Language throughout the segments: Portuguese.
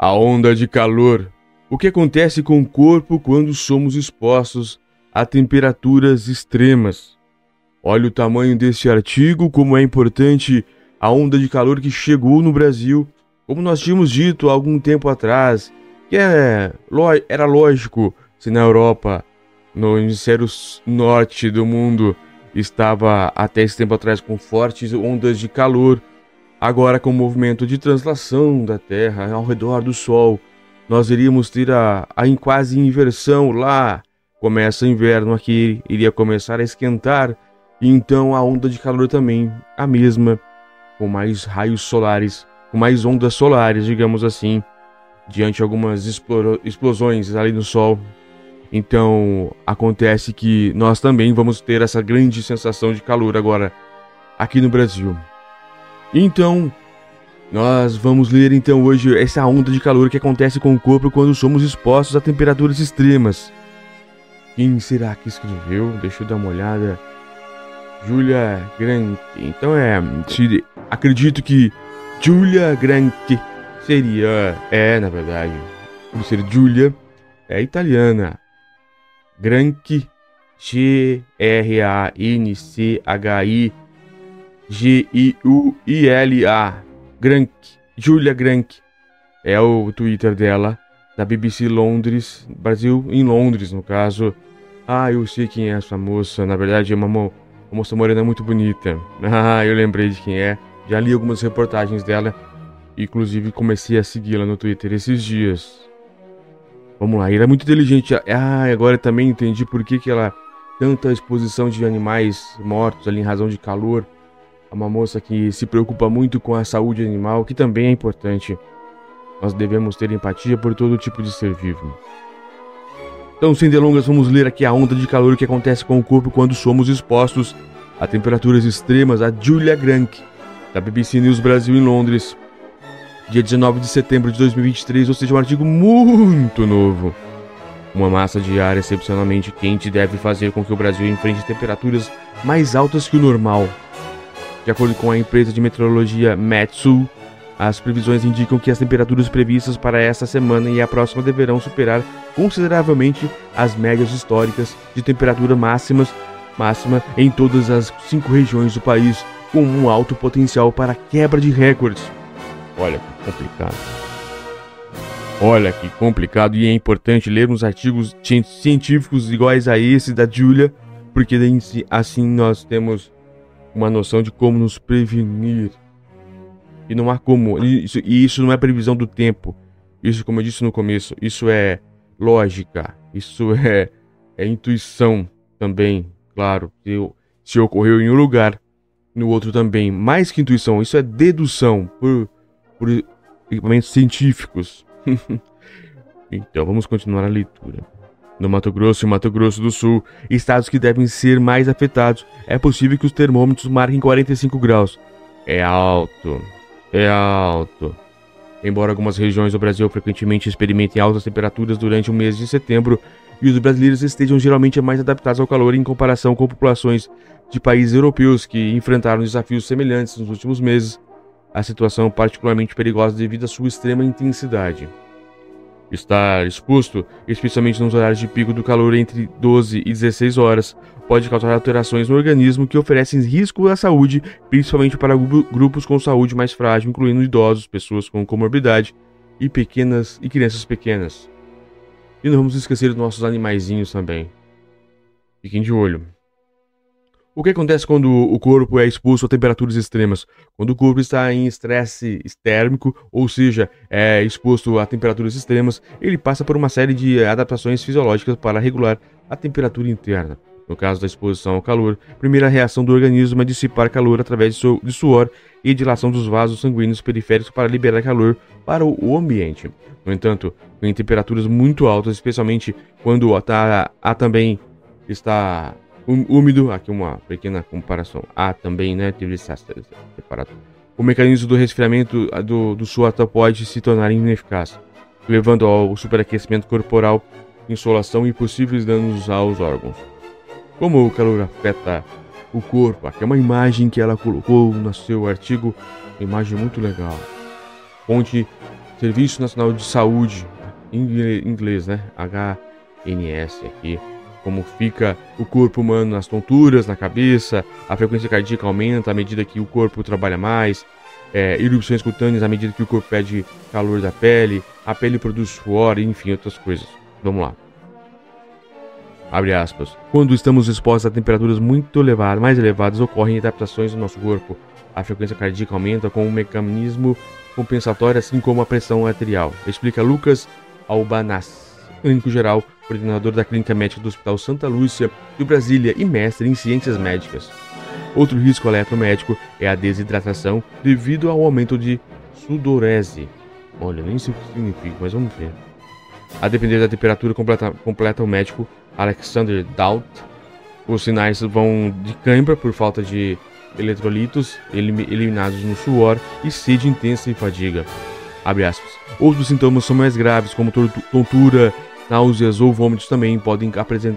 A onda de calor. O que acontece com o corpo quando somos expostos a temperaturas extremas? Olha o tamanho deste artigo, como é importante a onda de calor que chegou no Brasil. Como nós tínhamos dito há algum tempo atrás, que é, era lógico se na Europa, no hemisfério norte do mundo, estava até esse tempo atrás com fortes ondas de calor Agora, com o movimento de translação da Terra ao redor do Sol, nós iríamos ter a, a quase inversão lá. Começa o inverno aqui, iria começar a esquentar, e então a onda de calor também, a mesma, com mais raios solares, com mais ondas solares, digamos assim, diante de algumas explosões ali no Sol. Então acontece que nós também vamos ter essa grande sensação de calor agora aqui no Brasil. Então, nós vamos ler então hoje essa onda de calor que acontece com o corpo quando somos expostos a temperaturas extremas. Quem será que escreveu? Deixa eu dar uma olhada. Julia Granke. Então é, acredito que Julia Granke seria, é, na verdade, por ser Julia, é italiana. Granke, G R A N C H I G-I-U-I-L-A. Grank. Julia Grank. É o Twitter dela. Da BBC Londres. Brasil em Londres, no caso. Ah, eu sei quem é essa moça. Na verdade, é uma, mo uma moça morena muito bonita. Ah, eu lembrei de quem é. Já li algumas reportagens dela. Inclusive, comecei a segui-la no Twitter esses dias. Vamos lá, ela é muito inteligente. Ah, agora também entendi por que, que ela. Tanta exposição de animais mortos ali em razão de calor é uma moça que se preocupa muito com a saúde animal, que também é importante. Nós devemos ter empatia por todo tipo de ser vivo. Então, sem delongas, vamos ler aqui a onda de calor que acontece com o corpo quando somos expostos a temperaturas extremas. A Julia Grank, da BBC News Brasil em Londres, dia 19 de setembro de 2023, ou seja, um artigo muito novo. Uma massa de ar excepcionalmente quente deve fazer com que o Brasil enfrente temperaturas mais altas que o normal de acordo com a empresa de meteorologia Metsu, as previsões indicam que as temperaturas previstas para esta semana e a próxima deverão superar consideravelmente as médias históricas de temperatura máximas máxima em todas as cinco regiões do país, com um alto potencial para quebra de recordes. Olha que complicado. Olha que complicado e é importante lermos artigos científicos iguais a esse da Julia, porque assim nós temos uma noção de como nos prevenir. E não há como. Isso, e isso não é previsão do tempo. Isso, como eu disse no começo, isso é lógica. Isso é, é intuição também. Claro, se, se ocorreu em um lugar, no outro também. Mais que intuição, isso é dedução por, por equipamentos científicos. então, vamos continuar a leitura. No Mato Grosso e Mato Grosso do Sul, estados que devem ser mais afetados, é possível que os termômetros marquem 45 graus. É alto, é alto. Embora algumas regiões do Brasil frequentemente experimentem altas temperaturas durante o mês de setembro, e os brasileiros estejam geralmente mais adaptados ao calor em comparação com populações de países europeus que enfrentaram desafios semelhantes nos últimos meses, a situação é particularmente perigosa devido à sua extrema intensidade. Estar exposto, especialmente nos horários de pico do calor entre 12 e 16 horas, pode causar alterações no organismo que oferecem risco à saúde, principalmente para grupos com saúde mais frágil, incluindo idosos, pessoas com comorbidade e pequenas e crianças pequenas. E não vamos esquecer dos nossos animaizinhos também. Fiquem de olho. O que acontece quando o corpo é exposto a temperaturas extremas? Quando o corpo está em estresse térmico, ou seja, é exposto a temperaturas extremas, ele passa por uma série de adaptações fisiológicas para regular a temperatura interna. No caso da exposição ao calor, a primeira reação do organismo é dissipar calor através de suor e dilação dos vasos sanguíneos periféricos para liberar calor para o ambiente. No entanto, em temperaturas muito altas, especialmente quando há, há também está úmido, aqui uma pequena comparação. Ah, também, né, teve separado. O mecanismo do resfriamento do, do suor pode se tornar ineficaz, levando ao superaquecimento corporal, insolação e possíveis danos aos órgãos. Como o calor afeta o corpo, aqui é uma imagem que ela colocou no seu artigo, uma imagem muito legal. Fonte Serviço Nacional de Saúde, em inglês, né? HNS aqui. Como fica o corpo humano nas tonturas, na cabeça, a frequência cardíaca aumenta à medida que o corpo trabalha mais, é, erupções cutâneas à medida que o corpo perde calor da pele, a pele produz suor, enfim, outras coisas. Vamos lá. Abre aspas. Quando estamos expostos a temperaturas muito elevadas, mais elevadas, ocorrem adaptações no nosso corpo. A frequência cardíaca aumenta com um mecanismo compensatório, assim como a pressão arterial. Explica Lucas Albanas, clínico geral, coordenador da clínica médica do Hospital Santa Lúcia de Brasília e mestre em ciências médicas. Outro risco eletromédico é a desidratação devido ao aumento de sudorese. Olha, nem sei o que significa, mas vamos ver. A depender da temperatura completa, completa o médico Alexander Daut. Os sinais vão de cãibra por falta de eletrolitos eliminados no suor e sede intensa e fadiga. Outros sintomas são mais graves, como tontura, náuseas ou vômitos também podem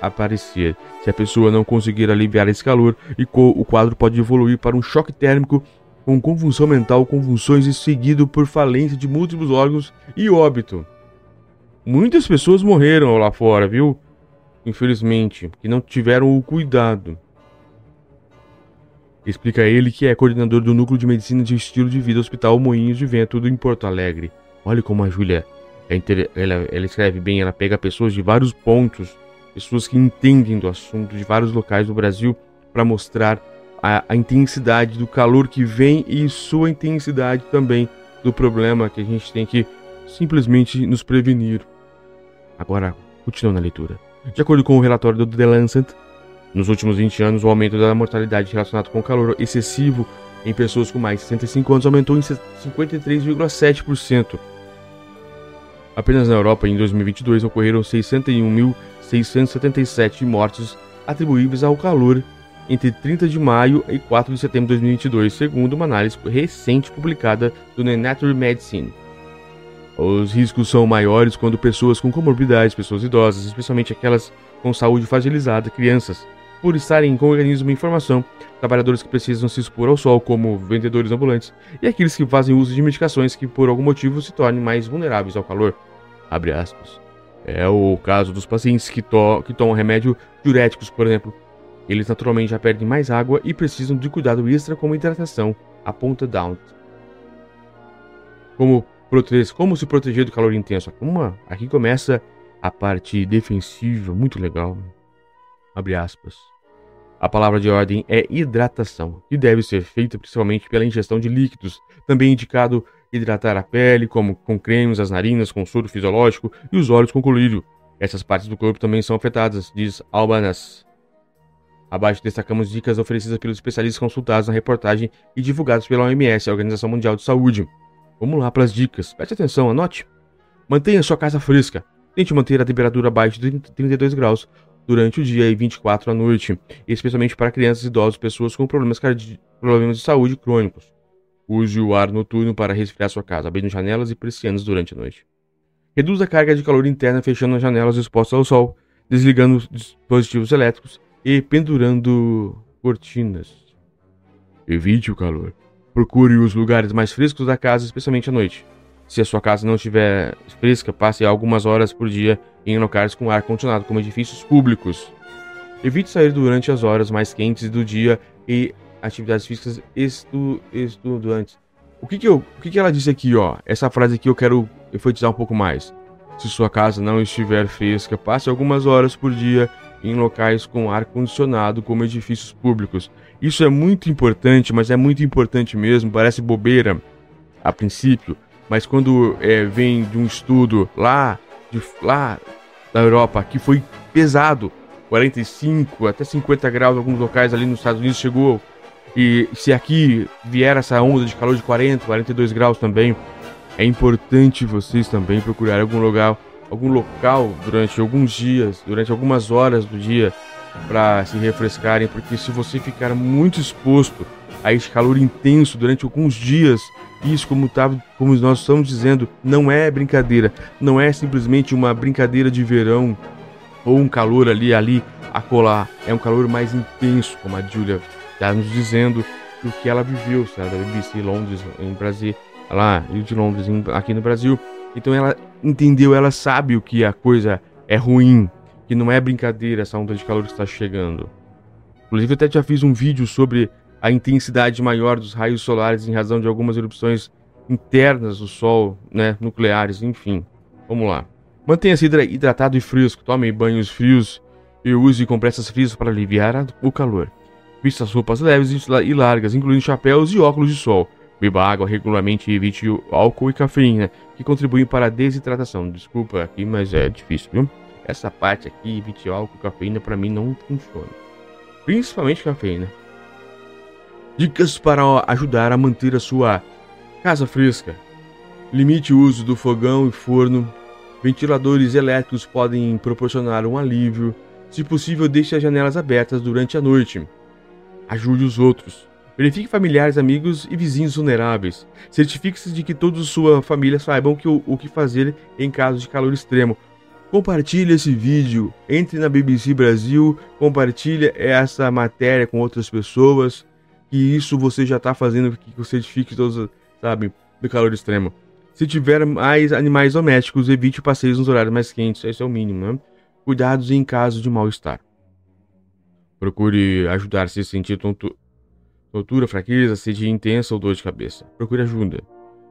aparecer. Se a pessoa não conseguir aliviar esse calor, o quadro pode evoluir para um choque térmico com convulsão mental, convulsões e seguido por falência de múltiplos órgãos e óbito. Muitas pessoas morreram lá fora, viu? infelizmente, que não tiveram o cuidado. Explica ele que é coordenador do Núcleo de Medicina de Estilo de Vida Hospital Moinhos de Vento em Porto Alegre. Olha como a Júlia, é ela, ela escreve bem, ela pega pessoas de vários pontos, pessoas que entendem do assunto de vários locais do Brasil para mostrar a, a intensidade do calor que vem e sua intensidade também do problema que a gente tem que simplesmente nos prevenir. Agora, continuando na leitura. De acordo com o relatório do The Lancet, nos últimos 20 anos, o aumento da mortalidade relacionado com o calor excessivo em pessoas com mais de 65 anos aumentou em 53,7%. Apenas na Europa, em 2022, ocorreram 61.677 mortes atribuíveis ao calor entre 30 de maio e 4 de setembro de 2022, segundo uma análise recente publicada do Nature Medicine. Os riscos são maiores quando pessoas com comorbidades, pessoas idosas, especialmente aquelas com saúde fragilizada, crianças, por estarem com o organismo em formação, trabalhadores que precisam se expor ao sol, como vendedores ambulantes, e aqueles que fazem uso de medicações que por algum motivo se tornem mais vulneráveis ao calor. É o caso dos pacientes que, to que tomam remédio diuréticos, por exemplo. Eles naturalmente já perdem mais água e precisam de cuidado extra como hidratação, aponta Down. Como como se proteger do calor intenso? Uma, aqui começa a parte defensiva, muito legal. A palavra de ordem é hidratação, que deve ser feita principalmente pela ingestão de líquidos, também indicado hidratar a pele, como com cremes, as narinas com soro fisiológico e os olhos com colírio. Essas partes do corpo também são afetadas, diz Albanas. Abaixo destacamos dicas oferecidas pelos especialistas consultados na reportagem e divulgadas pela OMS, a Organização Mundial de Saúde. Vamos lá para as dicas. Preste atenção, anote. Mantenha sua casa fresca. Tente manter a temperatura abaixo de 32 graus durante o dia e 24 à noite, especialmente para crianças, idosos e pessoas com problemas, problemas de saúde crônicos. Use o ar noturno para resfriar sua casa, abrindo janelas e persianas durante a noite. Reduza a carga de calor interna fechando as janelas expostas ao sol, desligando dispositivos elétricos e pendurando cortinas. Evite o calor. Procure os lugares mais frescos da casa, especialmente à noite. Se a sua casa não estiver fresca, passe algumas horas por dia em locais com ar condicionado, como edifícios públicos. Evite sair durante as horas mais quentes do dia e atividades físicas estu estudantes. O que que, eu, o que que ela disse aqui, ó? Essa frase aqui eu quero enfatizar um pouco mais. Se sua casa não estiver fresca, passe algumas horas por dia em locais com ar condicionado, como edifícios públicos. Isso é muito importante, mas é muito importante mesmo. Parece bobeira a princípio, mas quando é, vem de um estudo lá, de, lá da Europa que foi pesado, 45 até 50 graus, alguns locais ali nos Estados Unidos chegou. E se aqui vier essa onda de calor de 40, 42 graus também, é importante vocês também procurarem algum lugar algum local durante alguns dias, durante algumas horas do dia, para se refrescarem, porque se você ficar muito exposto a esse calor intenso durante alguns dias, isso, como, tá, como nós estamos dizendo, não é brincadeira, não é simplesmente uma brincadeira de verão ou um calor ali, ali, acolá. É um calor mais intenso, como a Julia está nos dizendo, do que ela viveu, sabe, da BBC Londres, em Brasil, lá, Rio de Londres, aqui no Brasil. Então ela entendeu, ela sabe o que a coisa é ruim, que não é brincadeira essa onda de calor que está chegando. Inclusive, eu até já fiz um vídeo sobre a intensidade maior dos raios solares em razão de algumas erupções internas do Sol, né, nucleares, enfim. Vamos lá. Mantenha-se hidratado e fresco, tome banhos frios e use compressas frias para aliviar o calor. Vista as roupas leves e largas, incluindo chapéus e óculos de sol. Beba água regularmente e evite álcool e cafeína, que contribuem para a desidratação. Desculpa aqui, mas é difícil, viu? Essa parte aqui, evite álcool e cafeína, para mim não funciona. Principalmente cafeína. Dicas para ajudar a manter a sua casa fresca. Limite o uso do fogão e forno. Ventiladores elétricos podem proporcionar um alívio. Se possível, deixe as janelas abertas durante a noite. Ajude os outros. Verifique familiares, amigos e vizinhos vulneráveis. Certifique-se de que todos sua família saibam que o, o que fazer em caso de calor extremo. Compartilhe esse vídeo, entre na BBC Brasil, compartilhe essa matéria com outras pessoas, que isso você já está fazendo que você certifique todos, sabe, do calor extremo. Se tiver mais animais domésticos, evite passeios nos horários mais quentes, esse é o mínimo, né? Cuidados em caso de mal-estar. Procure ajudar se sentir Tontura, fraqueza, sede intensa ou dor de cabeça. Procure ajuda.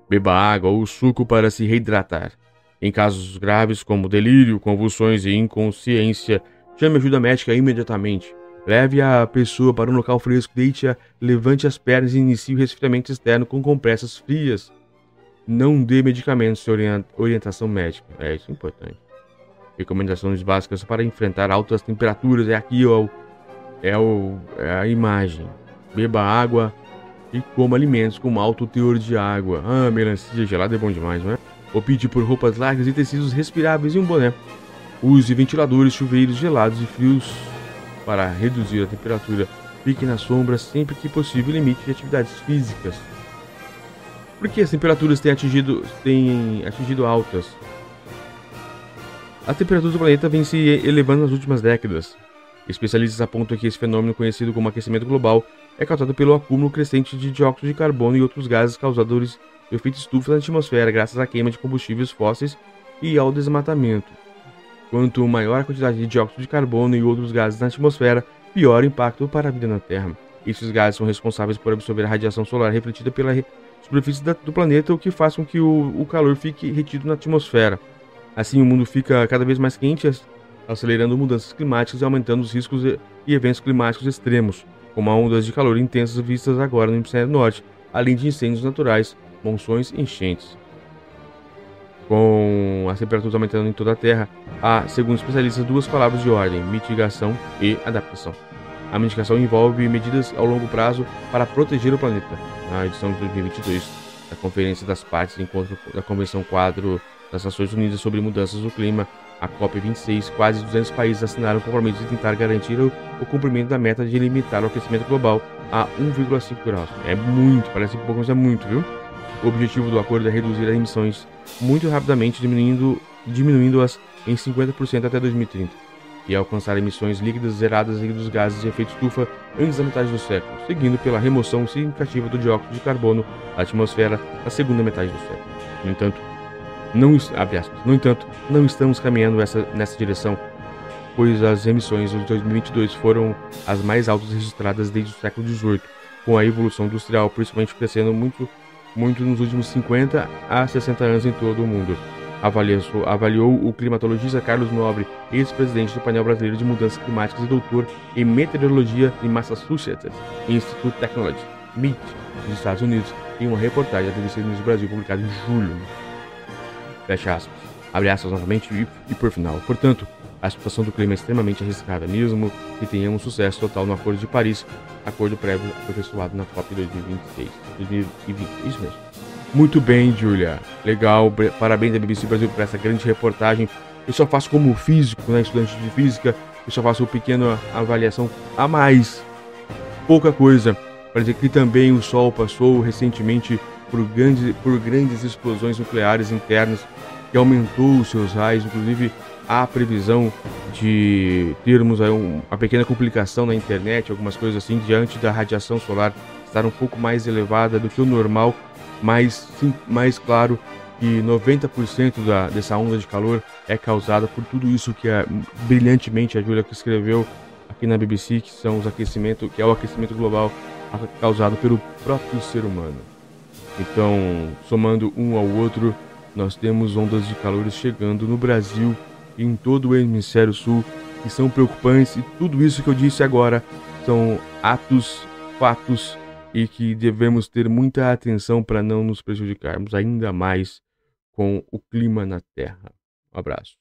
Beba água ou suco para se reidratar. Em casos graves como delírio, convulsões e inconsciência, chame ajuda médica imediatamente. Leve a pessoa para um local fresco, deite-a, levante as pernas e inicie o resfriamento externo com compressas frias. Não dê medicamentos sem orientação médica. É isso é importante. Recomendações básicas para enfrentar altas temperaturas. É aqui, ó. É, o, é a imagem. Beba água e coma alimentos com alto teor de água. Ah, melancia gelada é bom demais, não é? Opte por roupas largas e tecidos respiráveis e um boné. Use ventiladores, chuveiros gelados e frios para reduzir a temperatura. Fique na sombra sempre que possível limite de atividades físicas. Por que as temperaturas têm atingido, têm atingido altas? A temperatura do planeta vem se elevando nas últimas décadas. Especialistas apontam que esse fenômeno, conhecido como aquecimento global, é causado pelo acúmulo crescente de dióxido de carbono e outros gases causadores de efeito estufa na atmosfera, graças à queima de combustíveis fósseis e ao desmatamento. Quanto maior a quantidade de dióxido de carbono e outros gases na atmosfera, pior o impacto para a vida na Terra. Esses gases são responsáveis por absorver a radiação solar refletida pela superfície do planeta, o que faz com que o, o calor fique retido na atmosfera. Assim, o mundo fica cada vez mais quente, acelerando mudanças climáticas e aumentando os riscos e eventos climáticos extremos como ondas de calor intensas vistas agora no hemisfério norte, além de incêndios naturais, monções e enchentes. Com as temperaturas aumentando em toda a Terra, há, segundo especialistas, duas palavras de ordem: mitigação e adaptação. A mitigação envolve medidas ao longo prazo para proteger o planeta. Na edição de 2022 da Conferência das Partes Encontro da Convenção Quadro das Nações Unidas sobre Mudanças do Clima, a COP26, quase 200 países assinaram o compromisso de tentar garantir o, o cumprimento da meta de limitar o aquecimento global a 1,5 graus. É muito, parece pouco, mas é muito, viu? O objetivo do acordo é reduzir as emissões muito rapidamente, diminuindo, diminuindo-as em 50% até 2030, e alcançar emissões líquidas zeradas dos gases de efeito estufa antes da metade do século, seguindo pela remoção significativa do dióxido de carbono da atmosfera na segunda metade do século. No entanto, não, aspas, no entanto, não estamos caminhando essa, nessa direção, pois as emissões de 2022 foram as mais altas registradas desde o século XVIII, com a evolução industrial principalmente crescendo muito, muito nos últimos 50 a 60 anos em todo o mundo. Avaliou, avaliou o climatologista Carlos Nobre, ex-presidente do painel brasileiro de mudanças climáticas e doutor em meteorologia em Massachusetts Institute Technology, MIT, dos Estados Unidos, em uma reportagem da BBC News Brasil publicada em julho. Fecha aspas. Abre aspas novamente e, e por final. Portanto, a situação do clima é extremamente arriscada, mesmo que tenhamos sucesso total no Acordo de Paris, acordo prévio aperfeiçoado na COP 2026. 2020, isso mesmo. Muito bem, Julia. Legal. Parabéns à BBC Brasil por essa grande reportagem. Eu só faço como físico, né, estudante de física, eu só faço uma pequena avaliação a mais. Pouca coisa. Para dizer que também o Sol passou recentemente por, grande, por grandes explosões nucleares internas que aumentou os seus raios, inclusive há previsão de termos aí uma pequena complicação na internet, algumas coisas assim, diante da radiação solar estar um pouco mais elevada do que o normal, mas sim, mais claro que 90% da, dessa onda de calor é causada por tudo isso que é brilhantemente a Julia escreveu aqui na BBC, que são os aquecimentos, que é o aquecimento global causado pelo próprio ser humano. Então, somando um ao outro, nós temos ondas de calor chegando no Brasil em todo o hemisfério sul que são preocupantes e tudo isso que eu disse agora são atos, fatos e que devemos ter muita atenção para não nos prejudicarmos ainda mais com o clima na Terra. Um abraço.